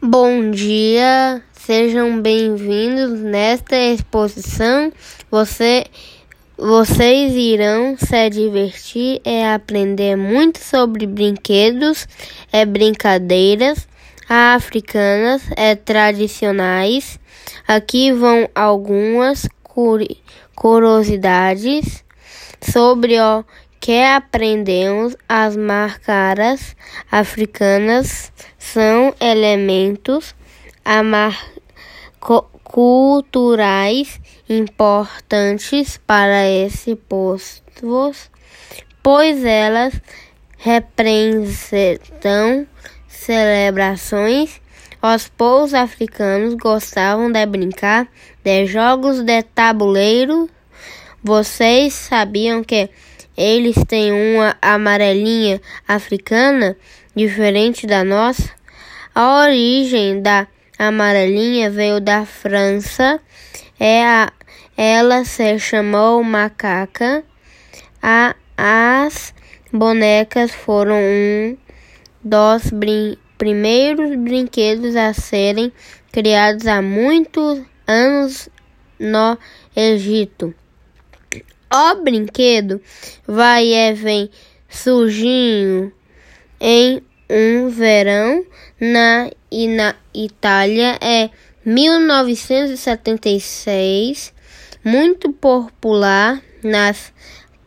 Bom dia, sejam bem-vindos nesta exposição. Você, vocês irão se divertir e aprender muito sobre brinquedos e brincadeiras africanas e tradicionais. Aqui vão algumas curiosidades sobre o que aprendemos, as marcaras africanas são elementos culturais importantes para esse povo, pois elas representam celebrações. Os povos africanos gostavam de brincar de jogos de tabuleiro. Vocês sabiam que eles têm uma amarelinha africana diferente da nossa. A origem da amarelinha veio da França. É a, ela se chamou macaca. A, as bonecas foram um dos brin primeiros brinquedos a serem criados há muitos anos no Egito. O brinquedo vai e vem surgindo em um verão na, e na Itália é 1976, muito popular nas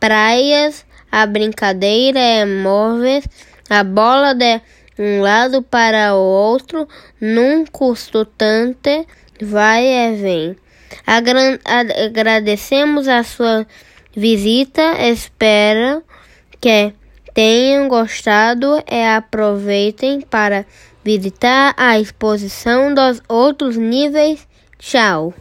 praias. A brincadeira é móvel, a bola de um lado para o outro, num custo tanto, vai e vem. Agradecemos a sua visita. Espero que tenham gostado e aproveitem para visitar a exposição dos outros níveis. Tchau!